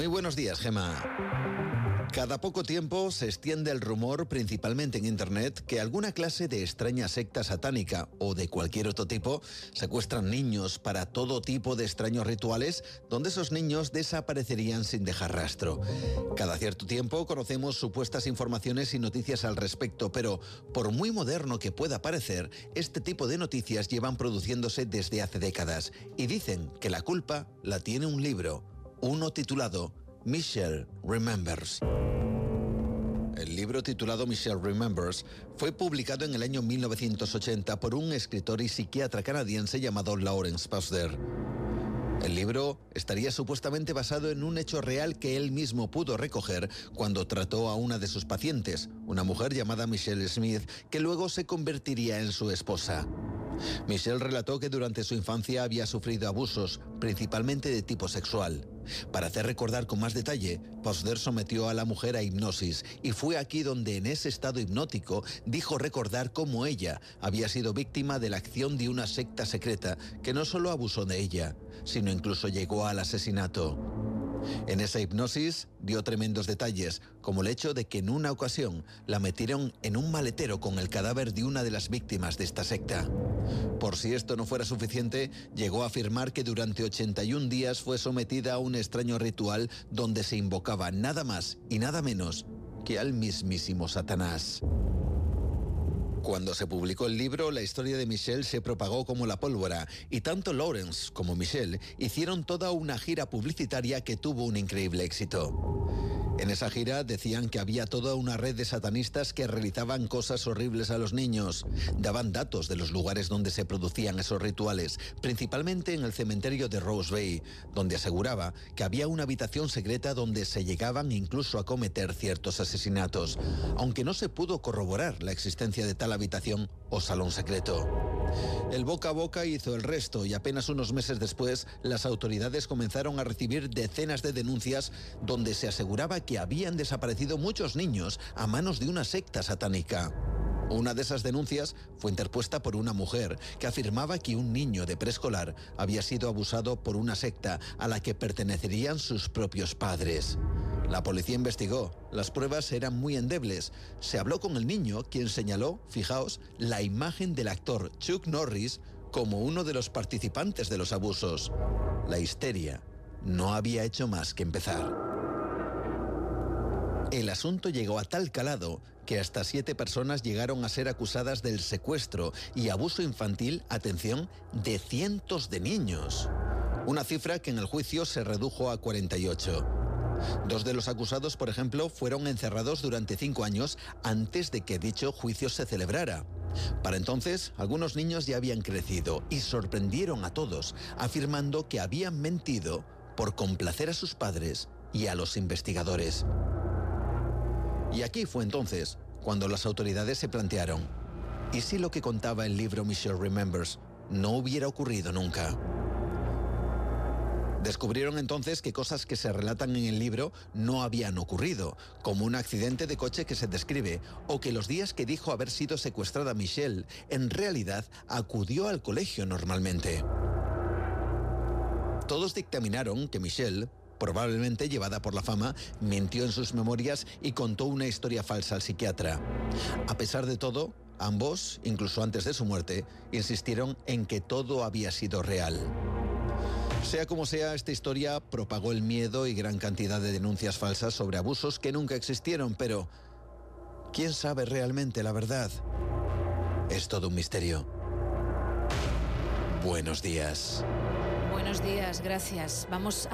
Muy buenos días, Gema. Cada poco tiempo se extiende el rumor, principalmente en Internet, que alguna clase de extraña secta satánica o de cualquier otro tipo secuestran niños para todo tipo de extraños rituales donde esos niños desaparecerían sin dejar rastro. Cada cierto tiempo conocemos supuestas informaciones y noticias al respecto, pero por muy moderno que pueda parecer, este tipo de noticias llevan produciéndose desde hace décadas y dicen que la culpa la tiene un libro, uno titulado Michelle Remembers. El libro titulado Michelle Remembers fue publicado en el año 1980 por un escritor y psiquiatra canadiense llamado Lawrence Pasder. El libro estaría supuestamente basado en un hecho real que él mismo pudo recoger cuando trató a una de sus pacientes, una mujer llamada Michelle Smith, que luego se convertiría en su esposa. Michelle relató que durante su infancia había sufrido abusos, principalmente de tipo sexual. Para hacer recordar con más detalle, Posder sometió a la mujer a hipnosis y fue aquí donde en ese estado hipnótico dijo recordar cómo ella había sido víctima de la acción de una secta secreta que no solo abusó de ella, sino incluso llegó al asesinato. En esa hipnosis dio tremendos detalles, como el hecho de que en una ocasión la metieron en un maletero con el cadáver de una de las víctimas de esta secta. Por si esto no fuera suficiente, llegó a afirmar que durante 81 días fue sometida a un extraño ritual donde se invocaba nada más y nada menos que al mismísimo Satanás. Cuando se publicó el libro, la historia de Michelle se propagó como la pólvora y tanto Lawrence como Michelle hicieron toda una gira publicitaria que tuvo un increíble éxito. En esa gira decían que había toda una red de satanistas que realizaban cosas horribles a los niños. Daban datos de los lugares donde se producían esos rituales, principalmente en el cementerio de Rose Bay, donde aseguraba que había una habitación secreta donde se llegaban incluso a cometer ciertos asesinatos, aunque no se pudo corroborar la existencia de tal habitación o salón secreto. El boca a boca hizo el resto y apenas unos meses después las autoridades comenzaron a recibir decenas de denuncias donde se aseguraba que habían desaparecido muchos niños a manos de una secta satánica. Una de esas denuncias fue interpuesta por una mujer que afirmaba que un niño de preescolar había sido abusado por una secta a la que pertenecerían sus propios padres. La policía investigó, las pruebas eran muy endebles. Se habló con el niño, quien señaló, fijaos, la imagen del actor Chuck Norris como uno de los participantes de los abusos. La histeria no había hecho más que empezar. El asunto llegó a tal calado que hasta siete personas llegaron a ser acusadas del secuestro y abuso infantil, atención, de cientos de niños. Una cifra que en el juicio se redujo a 48. Dos de los acusados, por ejemplo, fueron encerrados durante cinco años antes de que dicho juicio se celebrara. Para entonces, algunos niños ya habían crecido y sorprendieron a todos, afirmando que habían mentido por complacer a sus padres y a los investigadores. Y aquí fue entonces cuando las autoridades se plantearon, ¿y si lo que contaba el libro Michelle Remembers no hubiera ocurrido nunca? Descubrieron entonces que cosas que se relatan en el libro no habían ocurrido, como un accidente de coche que se describe, o que los días que dijo haber sido secuestrada Michelle, en realidad acudió al colegio normalmente. Todos dictaminaron que Michelle, probablemente llevada por la fama, mintió en sus memorias y contó una historia falsa al psiquiatra. A pesar de todo, ambos, incluso antes de su muerte, insistieron en que todo había sido real. Sea como sea, esta historia propagó el miedo y gran cantidad de denuncias falsas sobre abusos que nunca existieron, pero ¿quién sabe realmente la verdad? Es todo un misterio. Buenos días. Buenos días, gracias. Vamos a